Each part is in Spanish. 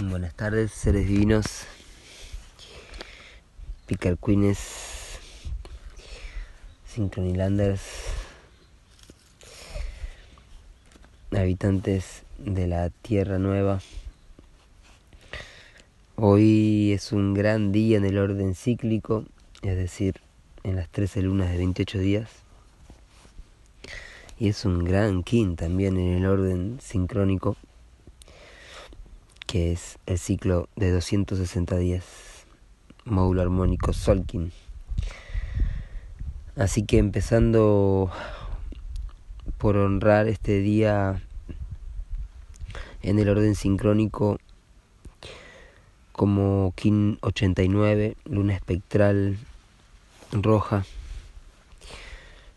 Buenas tardes, seres divinos, picarquines, sincronilanders, habitantes de la Tierra Nueva. Hoy es un gran día en el orden cíclico, es decir, en las 13 lunas de 28 días. Y es un gran kin también en el orden sincrónico que es el ciclo de 260 días, módulo armónico Solkin. Así que empezando por honrar este día en el orden sincrónico como Kin 89, luna espectral roja,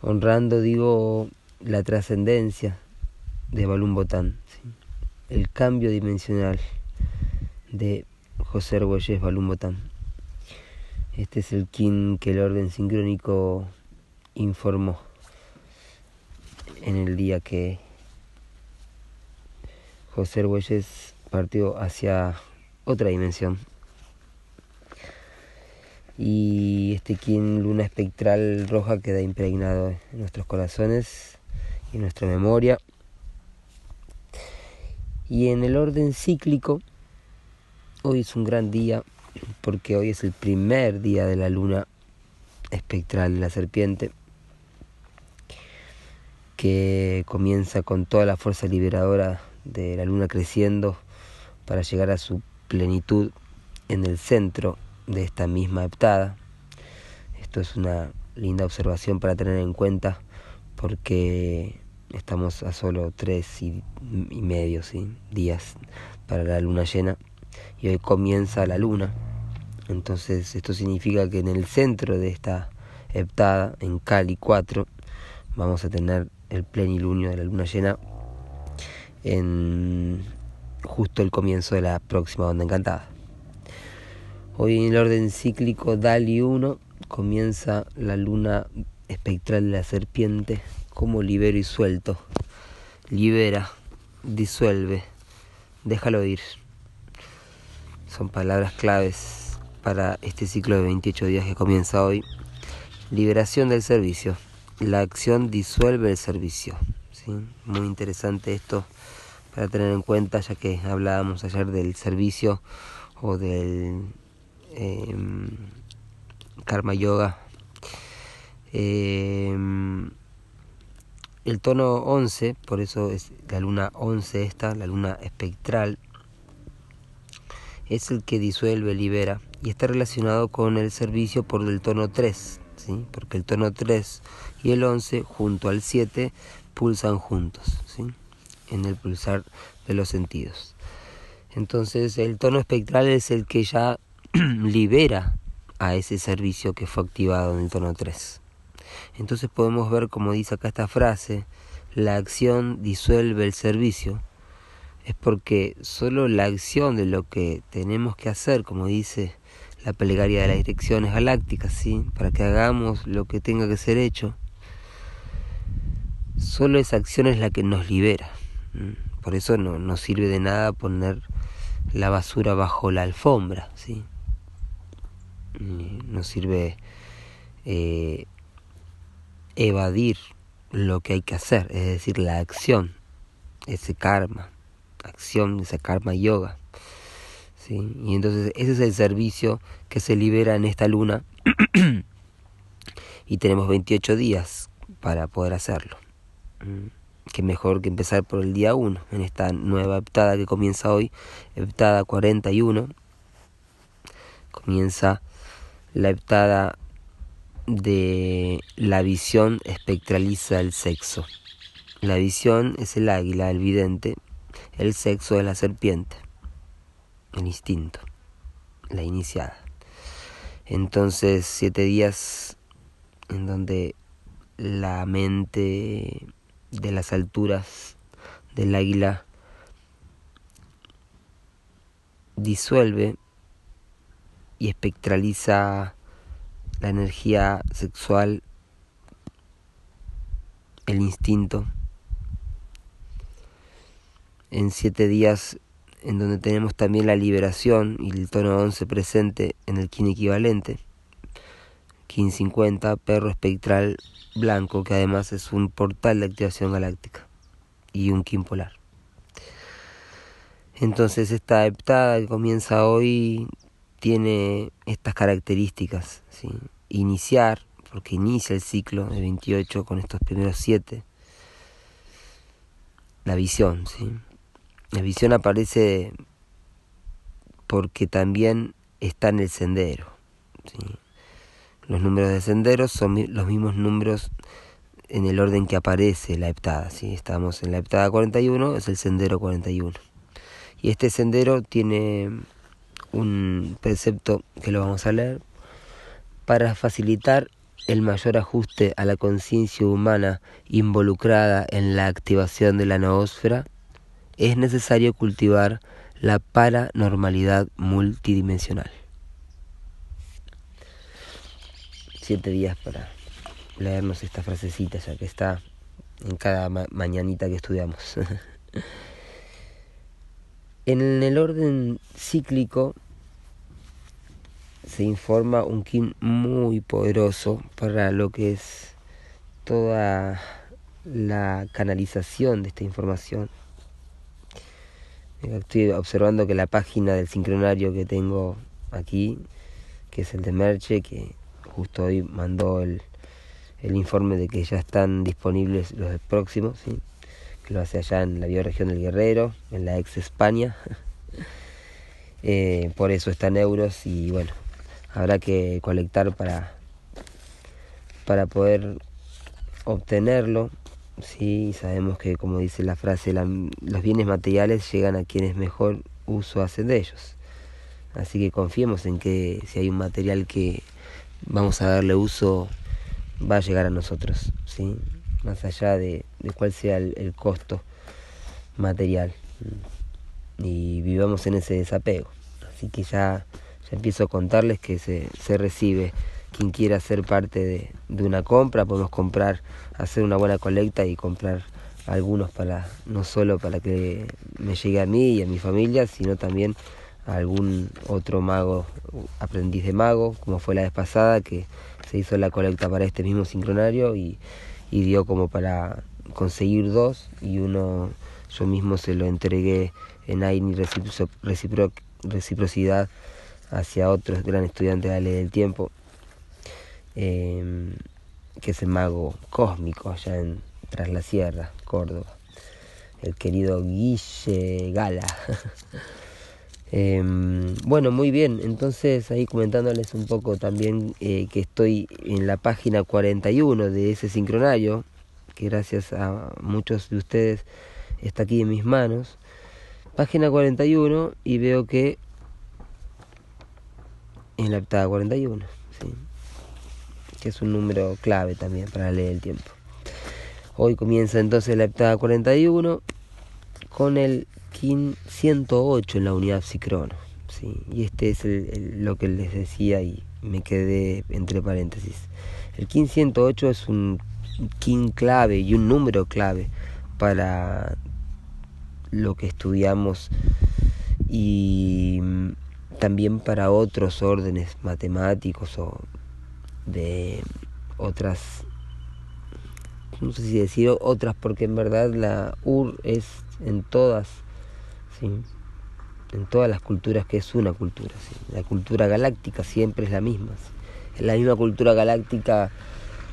honrando, digo, la trascendencia de Balún Botán, el cambio dimensional de José Argüelles Balumbotán. Este es el kin que el orden sincrónico informó en el día que José Argüelles partió hacia otra dimensión. Y este kin luna espectral roja queda impregnado en nuestros corazones y en nuestra memoria. Y en el orden cíclico Hoy es un gran día porque hoy es el primer día de la luna espectral de la serpiente que comienza con toda la fuerza liberadora de la luna creciendo para llegar a su plenitud en el centro de esta misma heptada. Esto es una linda observación para tener en cuenta porque estamos a solo tres y, medio días para la luna llena y hoy comienza la luna. Entonces esto significa que en el centro de esta heptada, en Cali 4, vamos a tener el plenilunio de la luna llena en justo el comienzo de la próxima onda encantada. Hoy en el orden cíclico Dali 1 comienza la luna espectral de la serpiente como libero y suelto. Libera, disuelve, déjalo ir son palabras claves para este ciclo de 28 días que comienza hoy. Liberación del servicio. La acción disuelve el servicio. Muy interesante esto para tener en cuenta, ya que hablábamos ayer del servicio o del em, karma yoga. Em, el tono 11, por eso es la luna 11 esta, la luna espectral, es el que disuelve, libera y está relacionado con el servicio por el tono 3, ¿sí? porque el tono 3 y el 11 junto al 7 pulsan juntos ¿sí? en el pulsar de los sentidos. Entonces el tono espectral es el que ya libera a ese servicio que fue activado en el tono 3. Entonces podemos ver, como dice acá esta frase, la acción disuelve el servicio es porque solo la acción de lo que tenemos que hacer, como dice la plegaria de las direcciones galácticas, ¿sí? para que hagamos lo que tenga que ser hecho, solo esa acción es la que nos libera. Por eso no nos sirve de nada poner la basura bajo la alfombra, ¿sí? Nos sirve eh, evadir lo que hay que hacer, es decir, la acción, ese karma acción, ese karma yoga. ¿sí? Y entonces ese es el servicio que se libera en esta luna y tenemos 28 días para poder hacerlo. Qué mejor que empezar por el día 1, en esta nueva heptada que comienza hoy, heptada 41. Comienza la heptada de la visión espectraliza el sexo. La visión es el águila, el vidente, el sexo de la serpiente, el instinto, la iniciada. Entonces, siete días en donde la mente de las alturas del águila disuelve y espectraliza la energía sexual, el instinto, en siete días en donde tenemos también la liberación y el tono 11 presente en el kin equivalente. Kin 50, perro espectral blanco, que además es un portal de activación galáctica y un kin polar. Entonces esta heptada que comienza hoy tiene estas características. ¿sí? Iniciar, porque inicia el ciclo de 28 con estos primeros 7. La visión, ¿sí? La visión aparece porque también está en el sendero. Los números de sendero son los mismos números en el orden que aparece la heptada. ¿sí? Estamos en la heptada 41, es el sendero 41. Y este sendero tiene un precepto que lo vamos a leer para facilitar el mayor ajuste a la conciencia humana involucrada en la activación de la noósfera es necesario cultivar la paranormalidad multidimensional. Siete días para leernos esta frasecita, ya que está en cada mañanita que estudiamos. en el orden cíclico se informa un Kim muy poderoso para lo que es toda la canalización de esta información Estoy observando que la página del sincronario que tengo aquí, que es el de Merche, que justo hoy mandó el, el informe de que ya están disponibles los próximos, ¿sí? que lo hace allá en la bioregión del Guerrero, en la ex España. eh, por eso está en euros y bueno, habrá que colectar para, para poder obtenerlo Sí, sabemos que, como dice la frase, los bienes materiales llegan a quienes mejor uso hacen de ellos. Así que confiemos en que si hay un material que vamos a darle uso, va a llegar a nosotros, ¿sí? más allá de, cuál sea el, costo material. Y vivamos en ese desapego. Así que ya, ya empiezo a contarles que se, se recibe quien quiera ser parte de, de, una compra, podemos comprar, hacer una buena colecta y comprar algunos para, no solo para que me llegue a mí y a mi familia, sino también a algún otro mago, aprendiz de mago, como fue la vez pasada, que se hizo la colecta para este mismo sincronario y, y dio como para conseguir dos y uno yo mismo se lo entregué en AINI reciprocidad hacia otros gran estudiantes de la del tiempo Em, que es el mago cósmico allá en Tras la Sierra, Córdoba, el querido Guille Gala. Em, bueno, muy bien, entonces ahí comentándoles un poco también eh, que estoy en la página 41 de ese sincronario, que gracias a muchos de ustedes está aquí en mis manos. Página 41 y veo que en la octava 41. Que es un número clave también para leer el tiempo. Hoy comienza entonces la heptada 41 con el KIN 108 en la unidad psicrono. ¿sí? Y este es lo que les decía y me quedé entre paréntesis. El KIN 108 es un KIN clave y un número clave para lo que estudiamos y también para otros órdenes matemáticos o de otras, no sé si decir otras, porque en verdad la UR es en todas, ¿sí? en todas las culturas que es una cultura. ¿sí? La cultura galáctica siempre es la misma. Es la misma cultura galáctica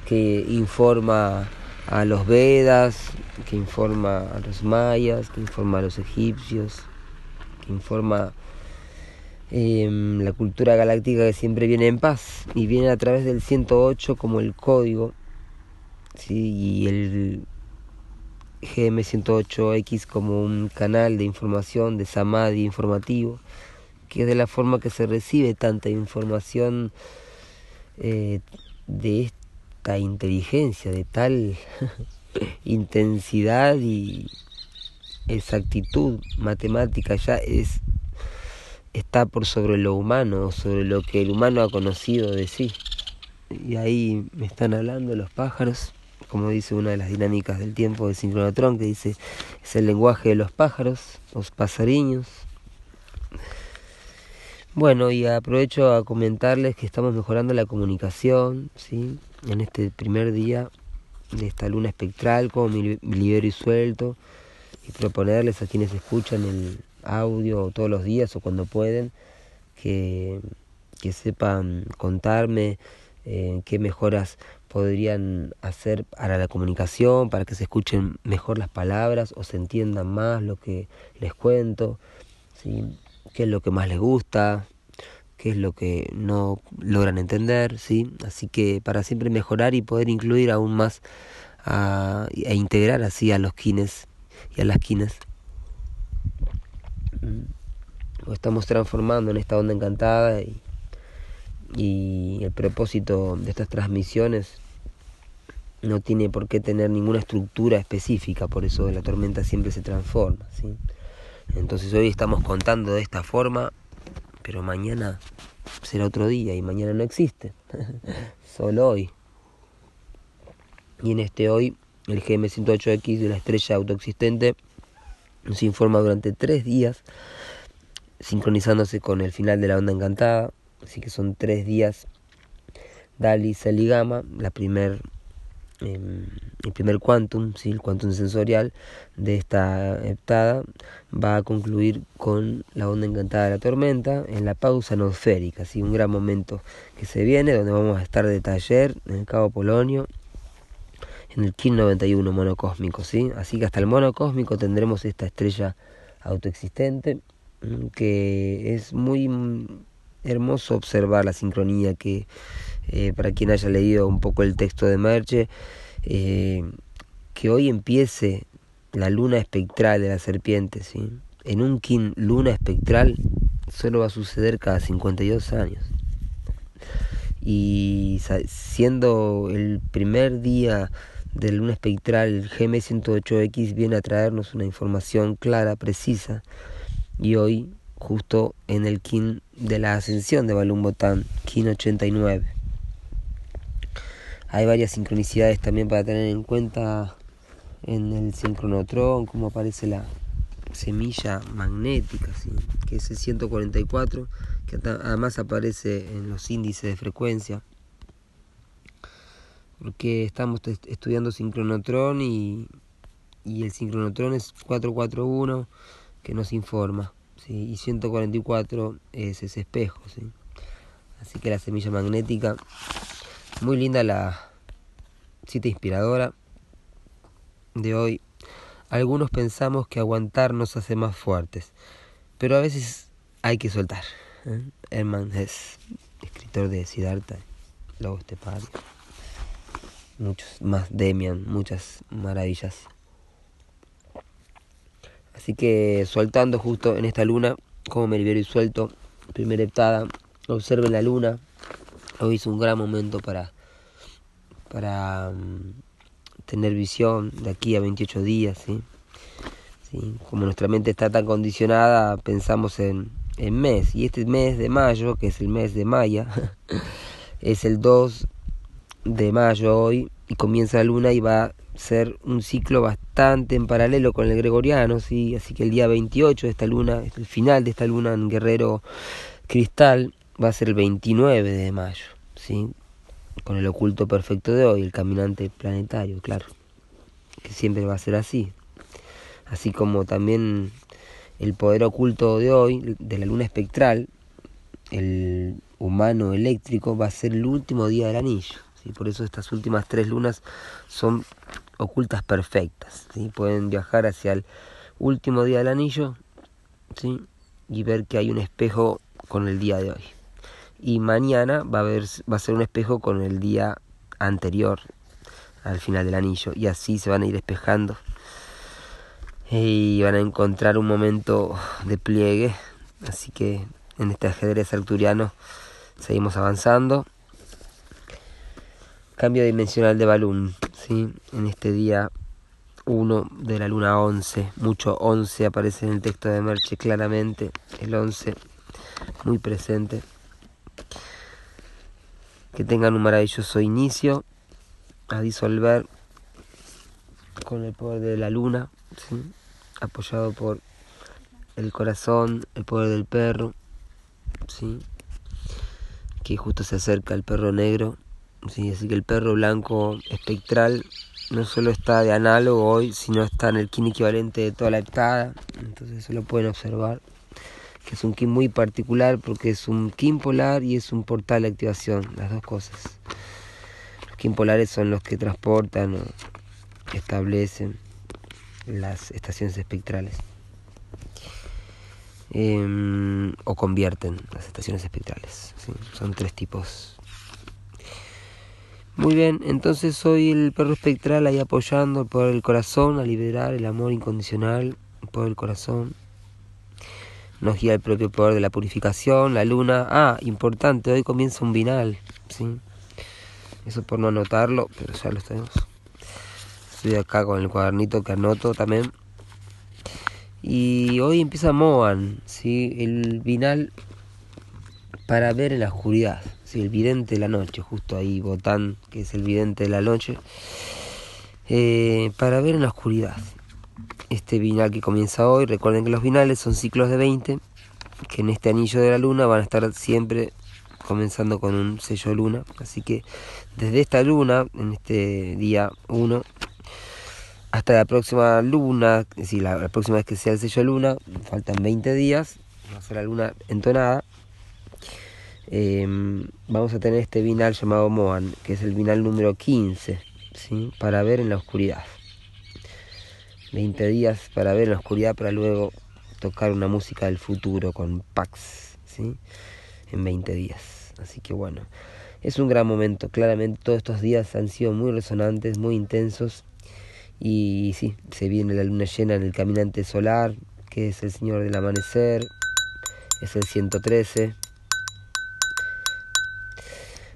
que informa a los Vedas, que informa a los mayas, que informa a los egipcios, que informa Em, la cultura galáctica que siempre viene en paz y viene a través del 108 como el código ¿sí? y el GM108X como un canal de información de samadhi informativo que es de la forma que se recibe tanta información eh, de esta inteligencia, de tal intensidad y exactitud matemática ya es está por sobre lo humano, sobre lo que el humano ha conocido de sí. Y ahí me están hablando los pájaros, como dice una de las dinámicas del tiempo de sincronotron, que dice, es el lenguaje de los pájaros, los pasariños, Bueno, y aprovecho a comentarles que estamos mejorando la comunicación, ¿sí? En este primer día de esta luna espectral, como mi libero y suelto, y proponerles a quienes escuchan el audio todos los días o cuando pueden, que, que sepan contarme eh, qué mejoras podrían hacer para la comunicación, para que se escuchen mejor las palabras o se entiendan más lo que les cuento, ¿sí? qué es lo que más les gusta, qué es lo que no logran entender, ¿sí? Así que para siempre mejorar y poder incluir aún más e integrar así a los kines y a las kines. Lo estamos transformando en esta onda encantada y, el propósito de estas transmisiones no tiene por qué tener ninguna estructura específica, por eso la tormenta siempre se transforma. Entonces hoy estamos contando de esta forma, pero mañana será otro día y mañana no existe, solo hoy. Y en este hoy, el GM108X de la estrella autoexistente nos informa durante tres días, sincronizándose con el final de la onda encantada, así que son tres días Dali Saligama, la primer el primer quantum, ¿sí? el quantum sensorial de esta heptada, va a concluir con la onda encantada de la tormenta en la pausa nosférica, ¿sí? un gran momento que se viene, donde vamos a estar de taller en el Cabo Polonio, en el KIN 91 monocósmico, ¿sí? así que hasta el monocósmico tendremos esta estrella autoexistente, que es muy hermoso observar la sincronía que eh, para quien haya leído un poco el texto de Merche, eh, que hoy empiece la luna espectral de la serpiente, ¿sí? En un kin luna espectral solo va a suceder cada 52 años. Y siendo el primer día de luna espectral, el GM108X viene a traernos una información clara, precisa. Y hoy, justo en el kin de la ascensión de Balum Botán, kin 89. Hay varias sincronicidades también para tener en cuenta en el sincronotrón, como aparece la semilla magnética, que es el 144, que además aparece en los índices de frecuencia. Porque estamos estudiando sincronotrón y, y el sincronotrón es 441 que nos informa, y 144 es ese espejo. Así que la semilla magnética muy linda la cita inspiradora de hoy. Algunos pensamos que aguantar nos hace más fuertes, pero a veces hay que soltar. ¿eh? Herman es escritor de Siddhartha, Logos Tepari, muchos más, Demian, muchas maravillas. Así que soltando justo en esta luna, como me libero y suelto, primera heptada, observe la luna, Hoy es un gran momento para, para mm, tener visión de aquí a 28 días. ¿sí? Como nuestra mente está tan condicionada, pensamos en, en mes. Y este mes de mayo, que es el mes de Maya, es el 2 de mayo hoy y comienza la luna y va a ser un ciclo bastante en paralelo con el gregoriano, ¿sí? así que el día 28 de esta luna, el final de esta luna en Guerrero Cristal, va a ser el 29 de mayo, ¿sí? Con el oculto perfecto de hoy, el caminante planetario, claro. Que siempre va a ser así. Así como también el poder oculto de hoy, de la luna espectral, el humano eléctrico, va a ser el último día del anillo. ¿Sí? Por eso estas últimas tres lunas son ocultas perfectas. ¿sí? Pueden viajar hacia el último día del anillo ¿sí? y ver que hay un espejo con el día de hoy y mañana va a, va a ser un espejo con el día anterior al final del anillo y así se van a ir espejando y van a encontrar un momento de pliegue así que en este ajedrez arcturiano seguimos avanzando cambio dimensional de balón ¿sí? en este día 1 de la luna 11 mucho 11 aparece en el texto de Merche claramente el 11 muy presente que tengan un maravilloso inicio a disolver con el poder de la luna, apoyado por el corazón, el poder del perro, ¿sí? que justo se acerca el perro negro, ¿sí? así que el perro blanco espectral no solo está de análogo hoy, sino está en el kin equivalente de toda la hectada, entonces eso lo pueden observar, que es un kin muy particular porque es un kin polar y es un portal de activación, las dos cosas. Los kin polares son los que transportan o establecen las estaciones espectrales. Em, o convierten las estaciones espectrales. Son tres tipos. Muy bien, entonces soy el perro espectral ahí apoyando el poder del corazón a liberar el amor incondicional, el poder del corazón. Nos guía el propio poder de la purificación, la luna. Ah, importante, hoy comienza un binal. ¿sí? Eso por no anotarlo, pero ya lo tenemos. Estoy acá con el cuadernito que anoto también. Y hoy empieza Moan, ¿sí? el binal para ver en la oscuridad, el vidente de la noche, justo ahí Botán, que es el vidente de la noche, eh, para ver en la oscuridad. Este binal que comienza hoy, recuerden que los binales son ciclos de 20, que en este anillo de la luna van a estar siempre comenzando con un sello luna, así que desde esta luna, en este día 1, hasta la próxima luna, es decir, la, próxima vez que sea el sello luna, faltan 20 días, va a ser la luna entonada. Em, vamos a tener este binal llamado Moan, que es el binal número 15, ¿sí? para ver en la oscuridad. 20 días para ver en la oscuridad, para luego tocar una música del futuro con Pax, ¿sí? en 20 días. Así que bueno, es un gran momento. Claramente todos estos días han sido muy resonantes, muy intensos y sí, se viene la luna llena en el caminante solar, que es el Señor del Amanecer, es el 113.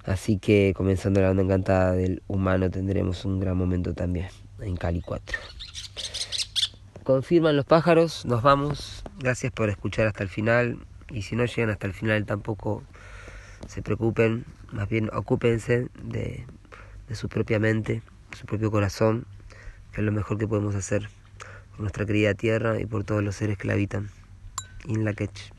Así que comenzando la onda encantada del humano tendremos un gran momento también en Cali 4. Confirman los pájaros, nos vamos. Gracias por escuchar hasta el final. Y si no llegan hasta el final tampoco se preocupen, más bien ocúpense de, su propia mente, su propio corazón que es lo mejor que podemos hacer por nuestra querida tierra y por todos los seres que la habitan. In la quech.